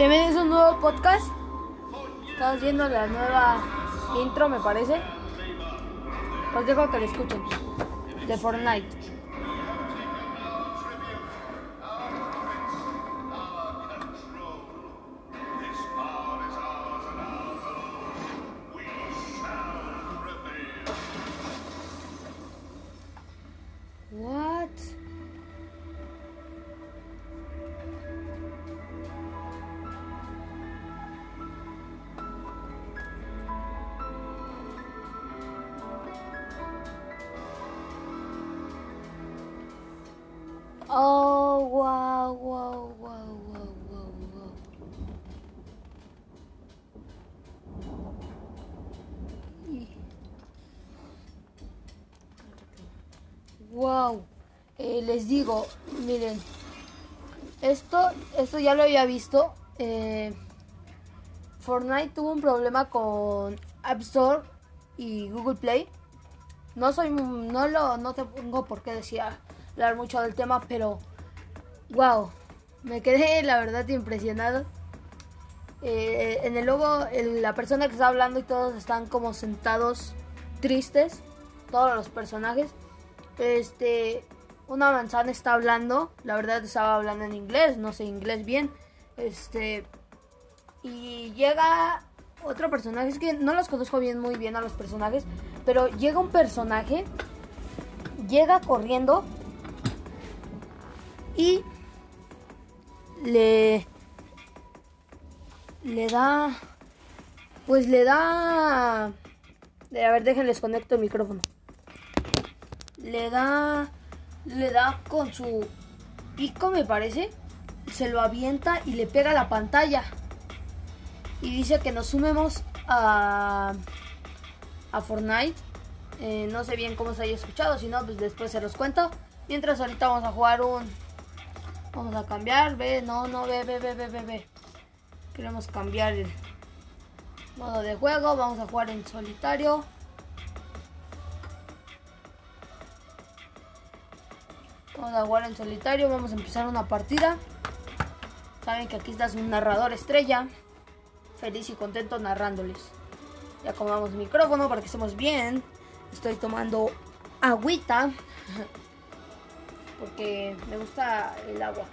Bienvenidos a un nuevo podcast. Estamos viendo la nueva intro, me parece. Os dejo que la escuchen. De Fortnite. Miren, esto, esto ya lo había visto. eh, Fortnite tuvo un problema con App Store y Google Play. No soy, no lo, no tengo por qué decir hablar mucho del tema, pero wow, me quedé la verdad impresionado. Eh, en el logo, la persona que está hablando y todos están como sentados tristes, todos los personajes. Este, una manzana está hablando, la verdad estaba hablando en inglés, no sé inglés bien. Este, y llega otro personaje, es que no los conozco bien muy bien a los personajes, pero llega un personaje, llega corriendo y le le da pues le da a ver déjenles conecto el micrófono le da le da con su pico me parece se lo avienta y le pega la pantalla. Y dice que nos sumemos a a Fortnite. Eh, no sé bien cómo se haya escuchado si no pues después se los cuento. Mientras ahorita vamos a jugar un vamos a cambiar ve no no ve ve ve ve ve, ve. queremos cambiar el modo de juego vamos a jugar en solitario Vamos a jugar en solitario, vamos a empezar una partida. Saben que aquí está un narrador estrella. Feliz y contento narrándoles. Ya acomodamos micrófono para que estemos bien. Estoy tomando agüita. Porque me gusta el agua.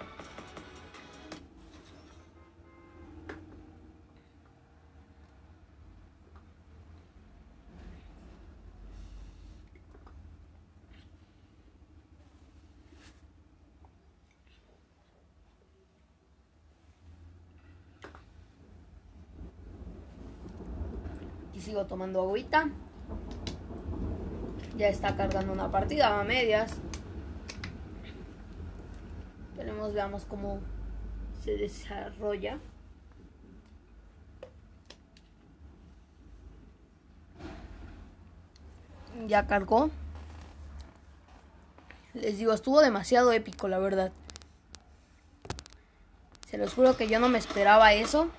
Sigo tomando agüita. Ya está cargando una partida a medias. Esperemos, veamos cómo se desarrolla. Ya cargó. Les digo, estuvo demasiado épico, la verdad. Se los juro que yo no me esperaba eso.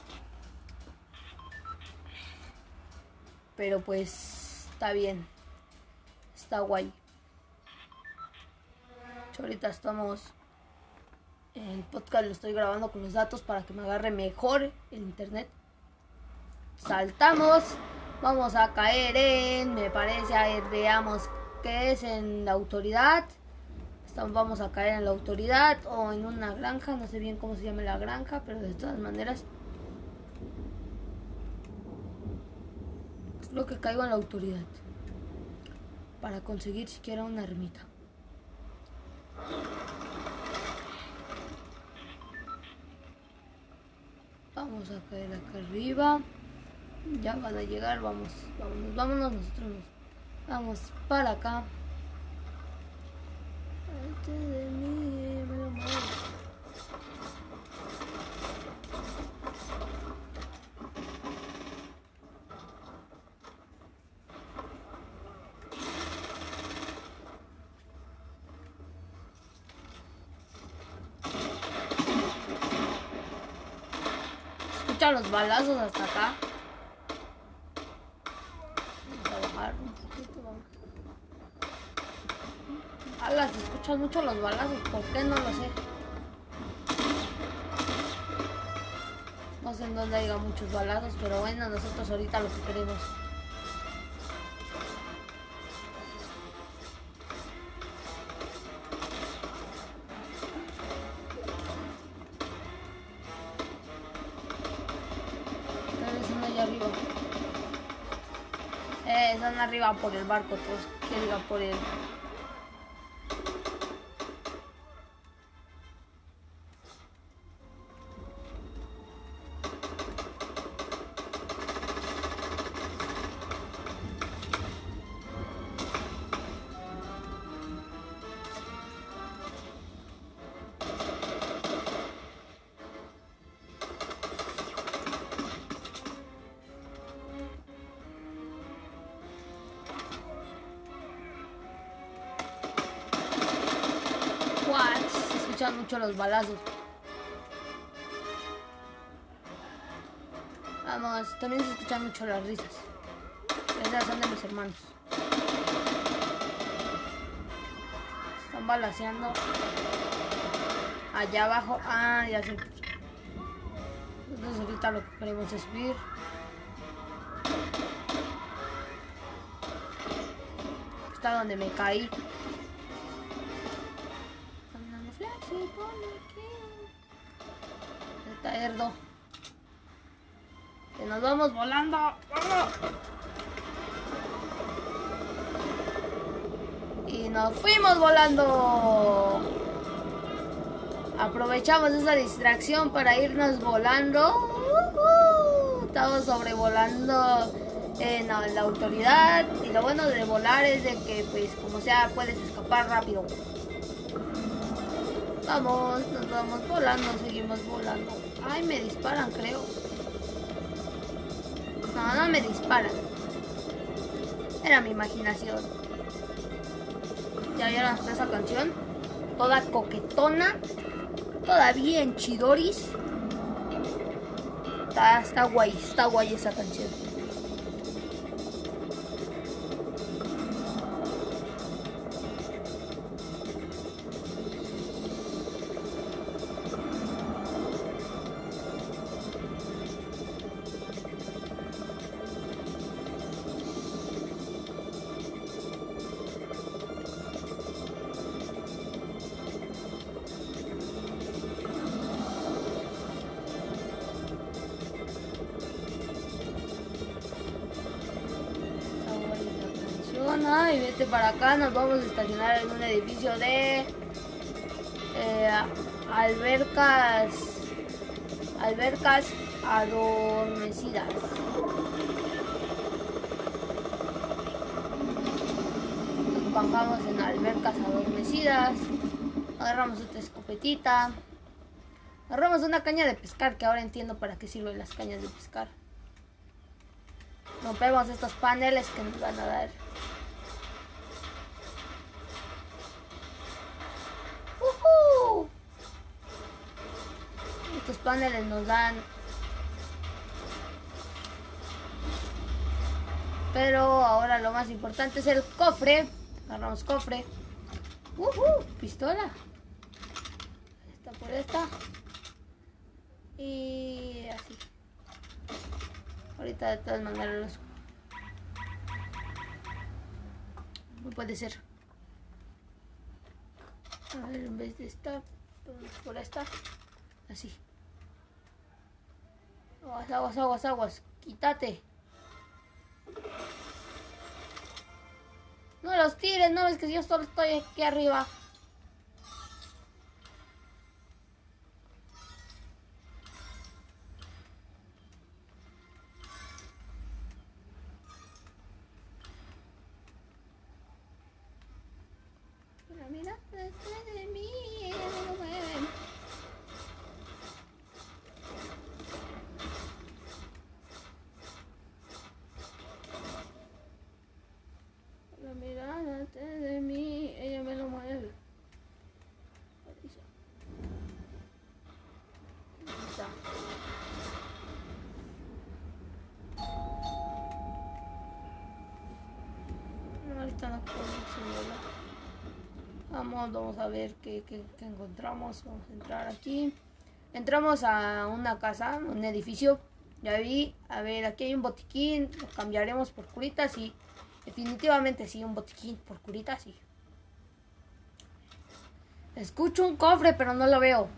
Pero pues está bien. Está guay. Ahorita estamos. El podcast lo estoy grabando con los datos para que me agarre mejor el internet. Saltamos. Vamos a caer en. Me parece. A ver, veamos qué es en la autoridad. Estamos, vamos a caer en la autoridad o en una granja. No sé bien cómo se llama la granja, pero de todas maneras. Creo que caigo en la autoridad. Para conseguir siquiera una ermita. Vamos a caer acá arriba. Ya van a llegar, vamos, vámonos, vámonos nosotros. Vamos para acá. Este de mí, me lo muevo. Escucha los balazos hasta acá. A bajar un poquito. Vamos. Ala, se escuchan mucho los balazos. ¿Por qué? No lo sé. No sé en dónde haya muchos balazos, pero bueno, nosotros ahorita lo que queremos. Por el barco, todos que diga por el... mucho los balazos. Vamos, también se escuchan mucho las risas. Esas son de mis hermanos. Están balaseando. Allá abajo. Ah, ya sé. Entonces ahorita lo que queremos es subir. Está donde me caí. ¡Vamos! Y nos fuimos volando. Aprovechamos esa distracción para irnos volando. ¡Uhú! Estamos sobrevolando en la, la autoridad. Y lo bueno de volar es de que, pues, como sea, puedes escapar rápido. Vamos, nos vamos volando, seguimos volando. Ay, me disparan, creo. No, no me disparan. Era mi imaginación. Ya vieron hasta esa canción. Toda coquetona. Toda bien chidoris. Está, está guay, está guay esa canción. Ay, vete para acá. Nos vamos a estacionar en un edificio de eh, albercas. Albercas adormecidas. Bajamos en albercas adormecidas. Agarramos otra escopetita. Agarramos una caña de pescar que ahora entiendo para qué sirven las cañas de pescar. Rompemos estos paneles que nos van a dar. ¡Uhú! Estos paneles nos dan. Pero ahora lo más importante es el cofre. Agarramos cofre. ¡Uhú! Pistola. Esta por esta. Y así. Ahorita de todas maneras los... No puede ser. A ver, en vez de esta, por esta. Así. Aguas, aguas, aguas, aguas. Quítate. No los tires, no, es que yo solo estoy aquí arriba. Mira, mira, detrás de mí, ella me lo mueve. La mirada detrás de mí, ella me lo mueve. Ahí está. No, ahorita no puedo simular. Vamos, a ver qué encontramos. Vamos a entrar aquí. entramos a una casa, un edificio. Ya vi, a ver, aquí hay un botiquín, lo cambiaremos por curitas y definitivamente sí, un botiquín por curitas sí. Escucho un cofre, pero no lo veo.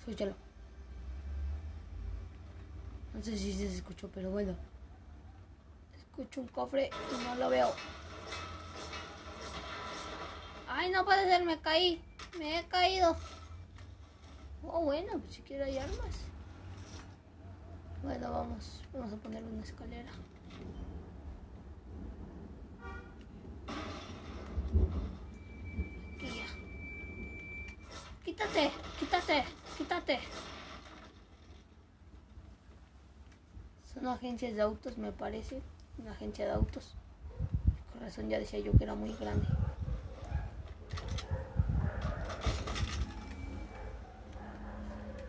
Escúchalo. No sé si se escuchó, pero bueno. Escucho un cofre y no lo veo. Ay, no puede ser, me caí. Me he caído. Oh, bueno, pues si quiero hay armas. Bueno, vamos. Vamos a poner una escalera. Aquí ya. Quítate, quítate, quítate. Son agencias de autos, me parece. Una agencia de autos. Con razón ya decía yo que era muy grande.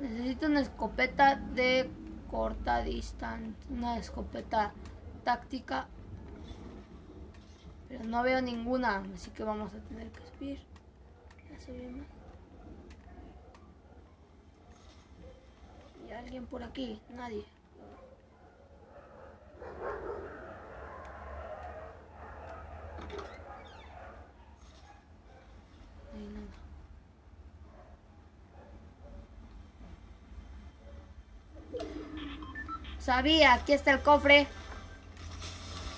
Necesito una escopeta de corta distancia. Una escopeta táctica. Pero no veo ninguna. Así que vamos a tener que subir. Ya subimos. ¿Y alguien por aquí? Nadie. No hay nada. Sabía, aquí está el cofre.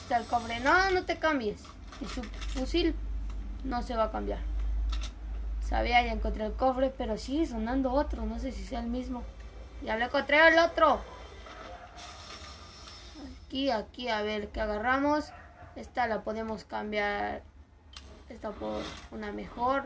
Está el cofre. No, no te cambies. Y su fusil no se va a cambiar. Sabía, ya encontré el cofre, pero sigue sonando otro. No sé si sea el mismo. Ya le encontré el otro. Aquí, aquí, a ver qué agarramos. Esta la podemos cambiar. Esta por una mejor.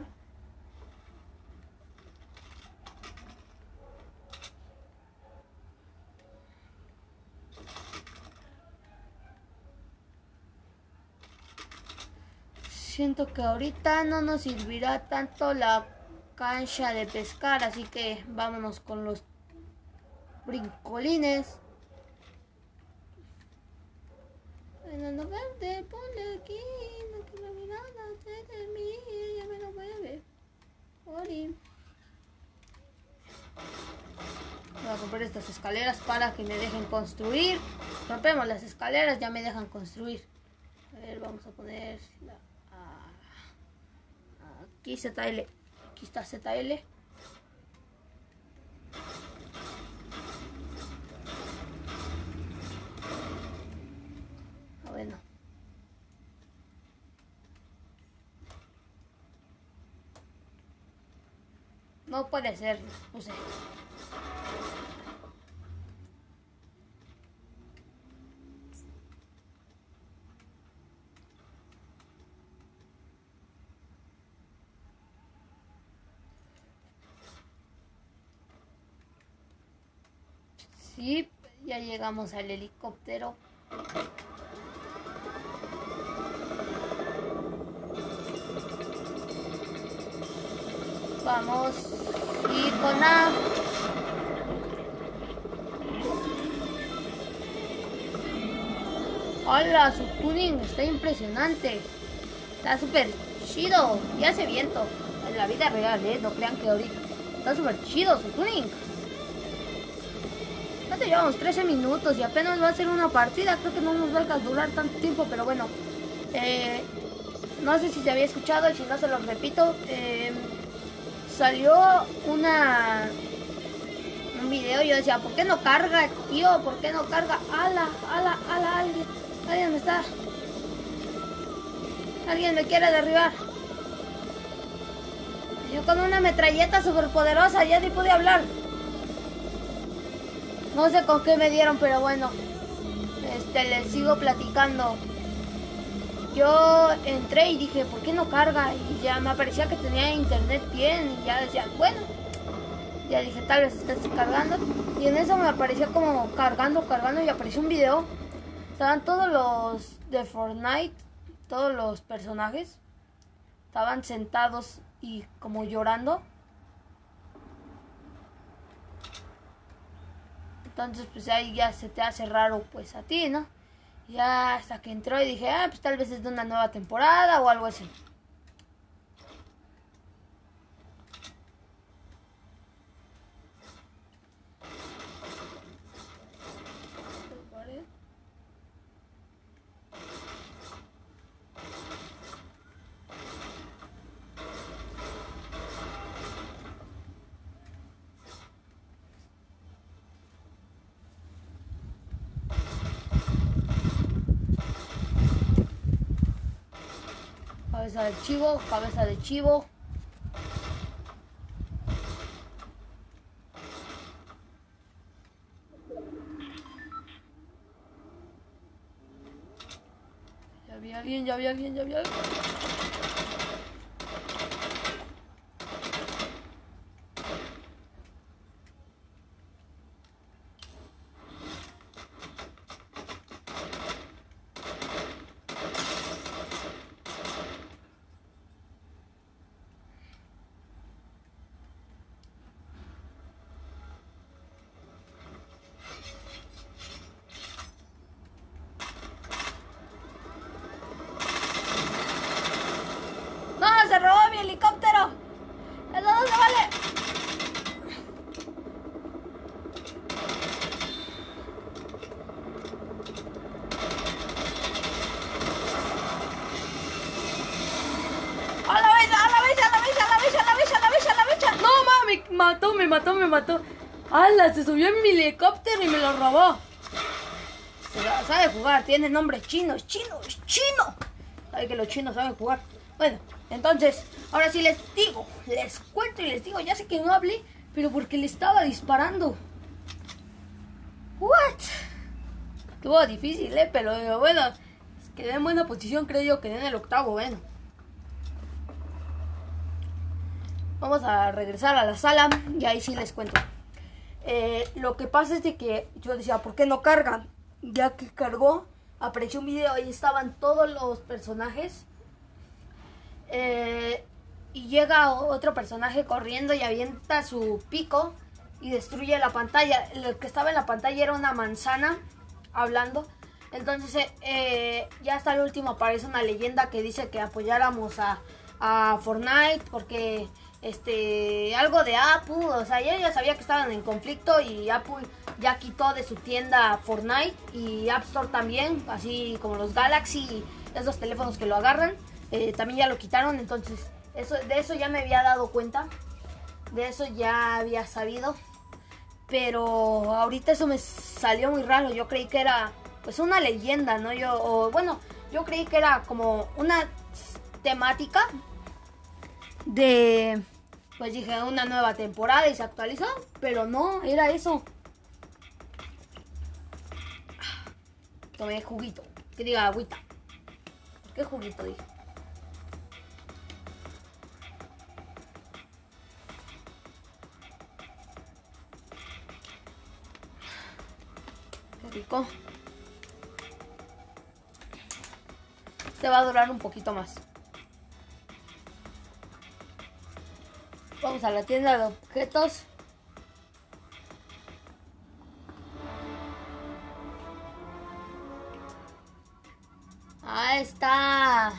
Siento que ahorita no nos servirá tanto la cancha de pescar, así que vámonos con los brincolines. Bueno, no verte, ponle aquí, no quiero mirar de mí, ya me lo voy a ver. Voy a comprar estas escaleras para que me dejen construir. Rompemos las escaleras, ya me dejan construir. A ver, vamos a poner la Aquí ZL. Aquí está ZL. Ah, bueno. No puede ser, no sé. Sí, ya llegamos al helicóptero. Vamos y con A. Hola, su tuning está impresionante. Está súper chido. Y hace viento. En la vida real, ¿eh? No crean que ahorita. Está súper chido su tuning. Llevamos 13 minutos y apenas va a ser una partida. Creo que no nos va a durar tanto tiempo, pero bueno. Eh, no sé si se había escuchado y si no se lo repito. Eh, salió una un video yo decía, ¿por qué no carga, tío? ¿Por qué no carga? ¡Ala, ala, ala! Alguien, alguien me está... Alguien me quiere derribar. Yo con una metralleta super poderosa ya ni pude hablar. No sé con qué me dieron, pero bueno. Este, les sigo platicando. Yo entré y dije, ¿por qué no carga? Y ya me aparecía que tenía internet bien. Y ya decía, bueno. Ya dije, tal vez estés cargando. Y en eso me aparecía como cargando, cargando. Y apareció un video. Estaban todos los de Fortnite. Todos los personajes. Estaban sentados y como llorando. Entonces, pues ahí ya se te hace raro, pues a ti, ¿no? Ya hasta que entró y dije, ah, pues tal vez es de una nueva temporada o algo así. Cabeza de chivo, cabeza de chivo. Ya había alguien, ya había alguien, ya había alguien. ¡No! ¡Se robó mi helicóptero! ¿Eso no se vale? ¡A la vez! ¡A la vez! ¡A la vez! ¡A la vez! ¡A la vez! ¡A la vez! ¡A la vez! ¡No, mami! Me mató, me mató, me mató. ¡Hala! Se subió en mi helicóptero y me lo robó. Se sabe jugar, tiene nombre chino, es chino, es chino. Sabe que los chinos saben jugar. Bueno, entonces, ahora sí les digo, les cuento y les digo, ya sé que no hablé, pero porque le estaba disparando. What? Estuvo difícil, eh, pero bueno, quedé en buena posición, creo yo, quedé en el octavo, bueno. Vamos a regresar a la sala y ahí sí les cuento. Eh, lo que pasa es de que yo decía, ¿por qué no cargan? Ya que cargó, apareció un video y estaban todos los personajes. Eh, y llega otro personaje corriendo y avienta su pico y destruye la pantalla. Lo que estaba en la pantalla era una manzana hablando. Entonces, eh, ya hasta el último aparece una leyenda que dice que apoyáramos a, a Fortnite porque este algo de Apple, o sea, ya, sabía que estaban en conflicto y Apple ya quitó de su tienda Fortnite y App Store también, así como los Galaxy, esos teléfonos que lo agarran, eh, también ya lo quitaron, entonces eso, de eso ya me había dado cuenta, de eso ya había sabido, pero ahorita eso me salió muy raro, yo creí que era pues una leyenda, ¿no? Yo, o, bueno, yo creí que era como una temática de, pues dije, una nueva temporada y se actualizó, pero no, era eso. Tomé juguito, que diga agüita. ¿Qué juguito dije? Qué rico. Este va a durar un poquito más. Vamos a la tienda de objetos. Ahí está.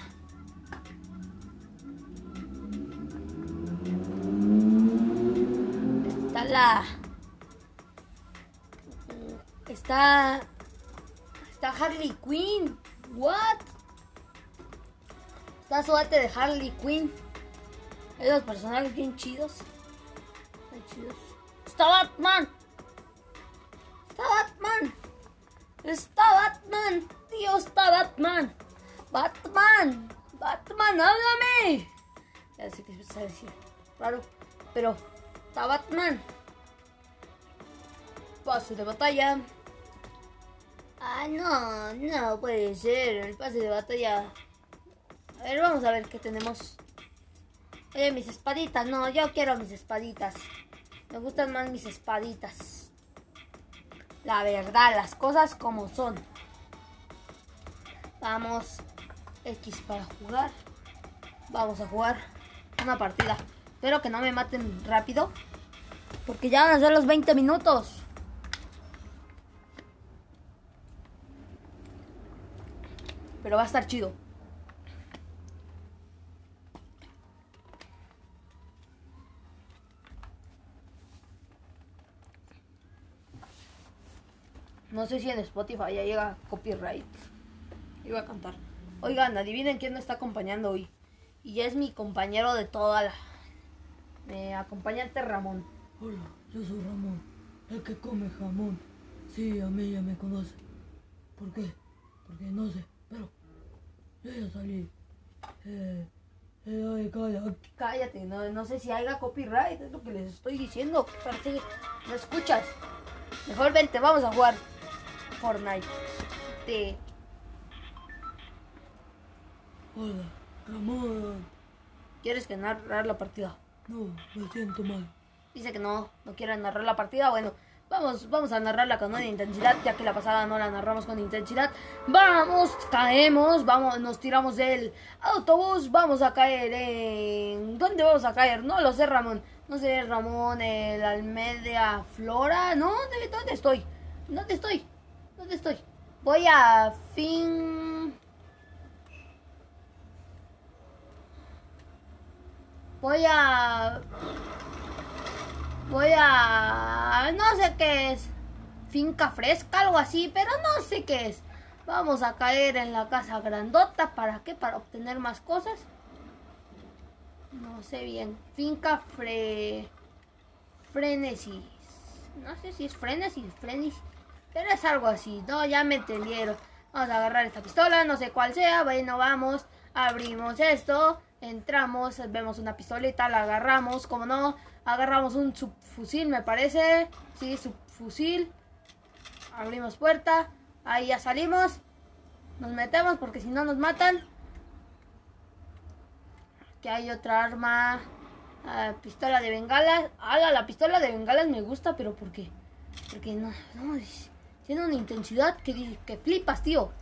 Está la. Está. Está Harley Quinn. What? Está su arte de Harley Quinn. Esos personajes bien chidos. Bien chidos. Está Batman. Está Batman. Está Batman. Dios, está Batman. Batman. Batman, háblame. Ya sé que se decir. Raro. Pero está Batman. Pase de batalla. Ah, no, no puede ser. El pase de batalla. A ver, vamos a ver qué tenemos. Oye, mis espaditas. No, yo quiero mis espaditas. Me gustan más mis espaditas. La verdad, las cosas como son. Vamos. X para jugar. Vamos a jugar una partida. Espero que no me maten rápido. Porque ya van a ser los 20 minutos. Pero va a estar chido. No sé si en Spotify ya llega copyright. Iba a cantar. Oigan, adivinen quién me está acompañando hoy. Y es mi compañero de toda la... Me acompaña este Ramón. Hola, yo soy Ramón, el que come jamón. Sí, a mí ya me conoce. ¿Por qué? Porque no sé, pero yo ya salí. Eh, Eh, ay, calla. Cállate, no, no sé si haya copyright, es lo que les estoy diciendo. Parece que no escuchas. Mejor vente, vamos a jugar Fortnite. Te- Hola, Ramón. ¿Quieres que narrar la partida? No, me siento mal. Dice que no, no quiere narrar la partida. Bueno, vamos, vamos a narrarla con una intensidad, ya que la pasada no la narramos con intensidad. Vamos, caemos, vamos, nos tiramos del autobús, vamos a caer en... ¿Dónde vamos a caer? No lo sé, Ramón. No sé, Ramón, el Almedia Flora. No, ¿dónde, dónde estoy? ¿Dónde estoy? ¿Dónde estoy? Voy a fin... Voy a... Voy a... No sé qué es. Finca fresca, algo así, pero no sé qué es. Vamos a caer en la casa grandota. ¿Para qué? Para obtener más cosas. No sé bien. Finca fre... Frenesis. No sé si es Frenesis, Frenesis. Pero es algo así. No, ya me entendieron. Vamos a agarrar esta pistola, no sé cuál sea. Bueno, vamos. Abrimos esto. Entramos, vemos una pistolita, la agarramos, como no. Agarramos un subfusil, me parece. Sí, subfusil. Abrimos puerta. Ahí ya salimos. Nos metemos porque si no nos matan. Aquí hay otra arma. Ah, pistola de bengalas. Ala, la pistola de bengalas me gusta, pero ¿por qué? Porque no, no, tiene una intensidad que, que flipas, tío.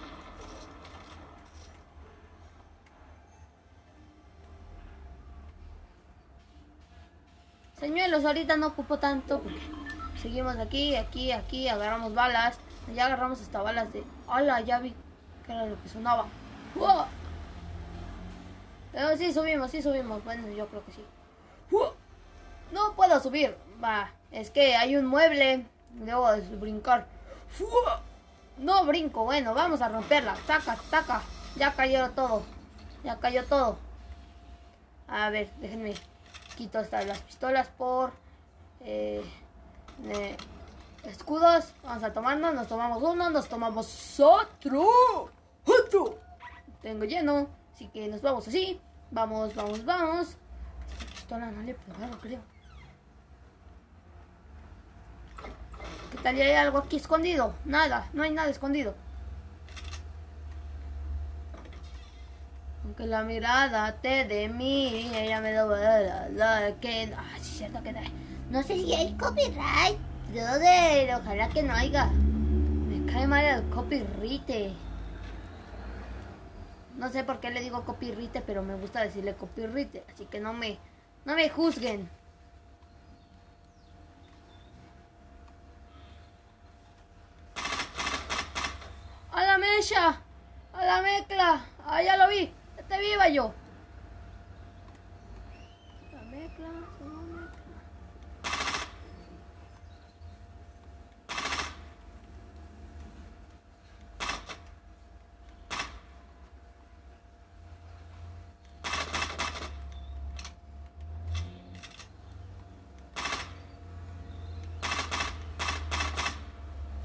Señuelos, ahorita no ocupo tanto seguimos aquí, aquí, aquí, agarramos balas. Ya agarramos hasta balas de... ¡Hala! Ya vi que era lo que sonaba. ¡Uah! Pero sí subimos, sí subimos. Bueno, yo creo que sí. No puedo subir. Va, es que hay un mueble. Debo de brincar. No brinco. Bueno, vamos a romperla. Taca, taca. Ya cayó todo. Ya cayó todo. A ver, déjenme. Quito hasta las pistolas por eh, escudos. Vamos a tomarnos. Nos tomamos uno. Nos tomamos otro. Otro. Tengo lleno. Así que nos vamos así. Vamos, vamos, vamos. Esta pistola no le he probado, creo. ¿Qué tal? ¿Y hay algo aquí escondido? Nada, no hay nada escondido. Aunque la mirada te de mí, ella me da la, la. Ah, sí, cierto que No sé si hay copyright, brother. Ojalá que no haya. Me cae mal el copyright. No sé por qué le digo copyright, pero me gusta decirle copyright. Así que no me, no me juzguen. ¡A la mezcla! ¡Ah, ya lo vi! ¡Este viva yo! La mezcla, la mezcla.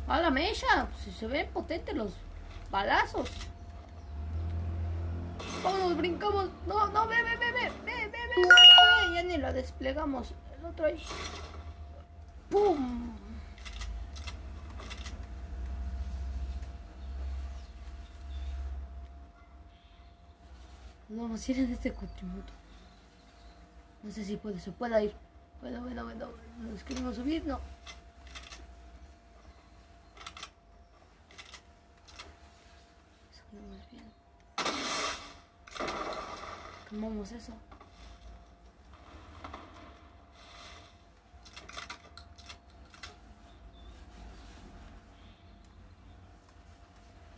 ¡A la mecha! Si se ven potentes los balazos. Vámonos, brincamos. No, no, ve, ve, ve, ve, ve, ve, ve, ve. Ya ni lo desplegamos. El otro ahí. ¡Pum! Nos vamos a ir en este cutrimoto. No sé si puede, se pueda ir. Bueno, bueno, bueno. ¿Nos queremos subir? No. Sonamos bien. Tomamos eso.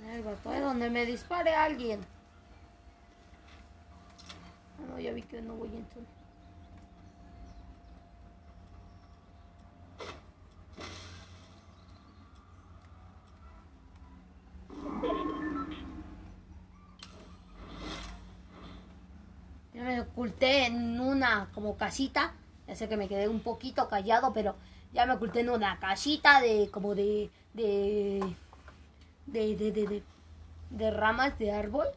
El es donde me dispare alguien. Ah, no, ya vi que no voy entonces. Ya me oculté en como casita. Ya sé que me quedé un poquito callado, pero ya me oculté en una casita de como de de de de de, ramas de árbol.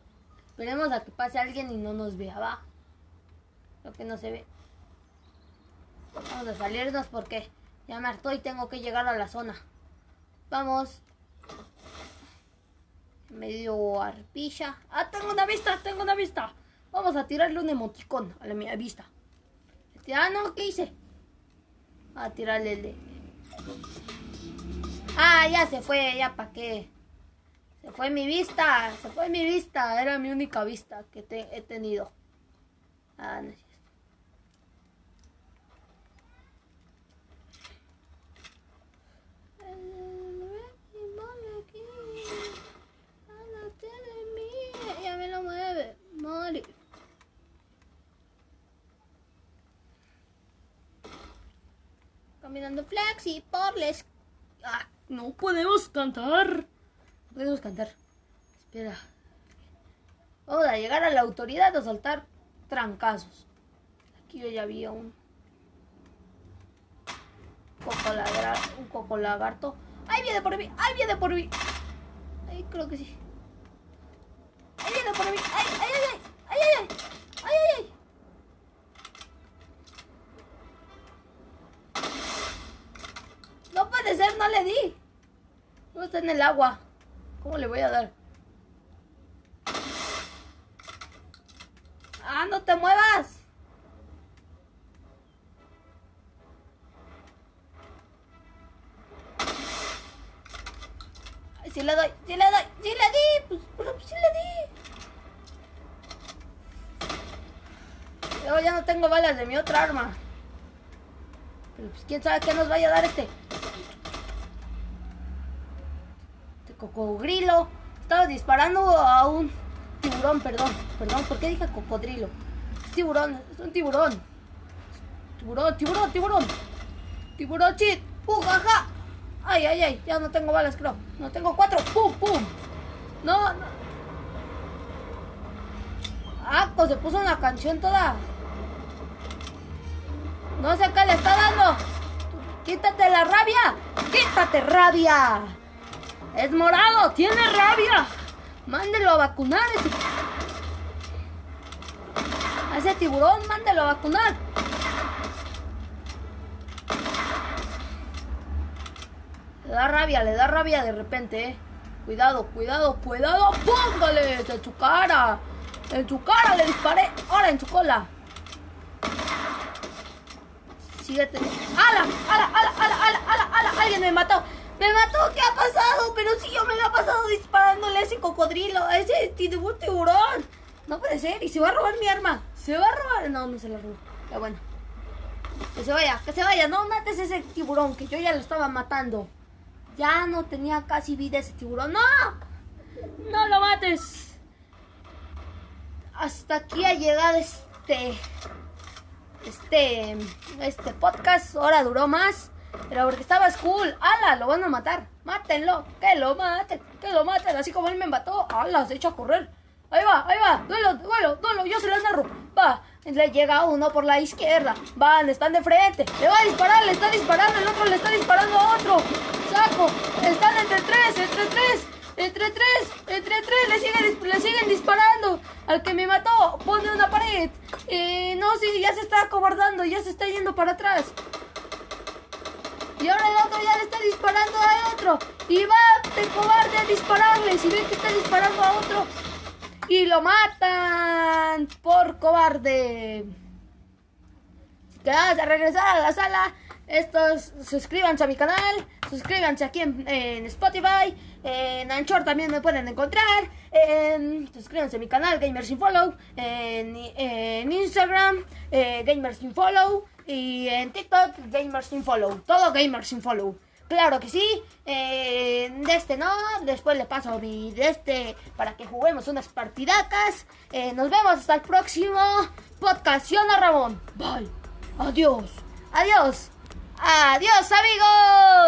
Esperemos a que pase alguien y no nos vea, va. Lo que no se ve. Vamos a salirnos porque ya me harto y tengo que llegar a la zona. Vamos. Medio arpilla. Ah, tengo una vista, tengo una vista. Vamos a tirarle un emoticón a la vista. Ah, no, ¿qué hice? A tirarle el de... Ah, ya se fue, ya para qué. Se fue mi vista, se fue mi vista. Era mi única vista que te he tenido. Ah, no es cierto. Ya me lo mueve, Mori. Caminando flexi por les... Ah, no podemos cantar. No podemos cantar. Espera. Vamos a llegar a la autoridad a soltar trancazos. Aquí yo ya había un coco, lagra, un coco lagarto. ¡Ahí viene por mí! ¡Ahí viene por mí! Ahí creo que sí. ¡Ahí viene por mí! ¡Ay, ay, ay! ¡Ay, ay, ay! ¡Ay, ay, ay! Puede ser, no le di. No está en el agua. ¿Cómo le voy a dar? ¡Ah, no te muevas! Ay, sí le doy, sí le doy, sí le di, pues, pero sí le di. Luego ya no tengo balas de mi otra arma. Pero pues quién sabe qué nos vaya a dar este. Este cocodrilo. Estaba disparando a un tiburón, perdón. Perdón, ¿por qué dije cocodrilo? Es tiburón, es un tiburón. Tiburón, tiburón, tiburón. Tiburón chit. ¡Uh, jaja! Ay, ay, ay, ya no tengo balas, creo. No tengo cuatro. ¡Pum, pum! No, no. Ah, pues se puso una canción toda. No sé qué le está dando. Quítate la rabia. Quítate rabia. Es morado, tiene rabia. Mándelo a vacunar. Ese, a ese tiburón, mándelo a vacunar. Le da rabia, le da rabia de repente, eh. Cuidado, cuidado, cuidado. ¡Póngale! En su cara. En su cara le disparé. Ahora en su cola. Síguete. ¡Ala! ¡Ala! ¡Ala! ¡Ala! ¡Ala! ¡Ala! ¡Ala! ¡Alguien me mató! ¡Me mató! ¿Qué ha pasado? Pero si yo me lo he pasado disparándole a ese cocodrilo, a ese tiburón. No puede ser. Y se va a robar mi arma. Se va a robar. No, no se la robó. Pero bueno. Que se vaya, que se vaya. No mates ese tiburón, que yo ya lo estaba matando. Ya no tenía casi vida ese tiburón. ¡No! ¡No lo mates! Hasta aquí ha llegado este. Este. Este podcast. Ahora duró más. Pero porque estaba cool. ¡Hala! Lo van a matar. Mátenlo. Que lo maten. Que lo maten. Así como él me mató. ¡Hala! Se echa a correr. Ahí va, ahí va. Duelo, duelo, duelo. Yo se lo narro. Va. Le llega uno por la izquierda. Van, están de frente. Le va a disparar, le está disparando. El otro le está disparando a otro. Saco. Están entre tres, entre tres. Entre tres, entre tres, le siguen, le siguen disparando. Al que me mató, pone una pared. Eh, no, sí, ya se está acobardando, ya se está yendo para atrás. Y ahora el otro ya le está disparando a otro. Y va de cobarde a dispararle. Si ven que está disparando a otro. Y lo matan por cobarde. Que vas a regresar a la sala. Estos, suscríbanse a mi canal. Suscríbanse aquí en, Spotify. En Anchor también me pueden encontrar. En, suscríbanse a mi canal Gamers Follow. En, Instagram eh, Follow. Y en TikTok Gamers Sin Follow. Todo Gamers Sin Follow. Claro que sí. Eh, de este no. Después le paso mi de este para que juguemos unas partidacas. Eh, nos vemos hasta el próximo podcast. Ramón. Bye. Adiós. Adiós. Adiós amigos.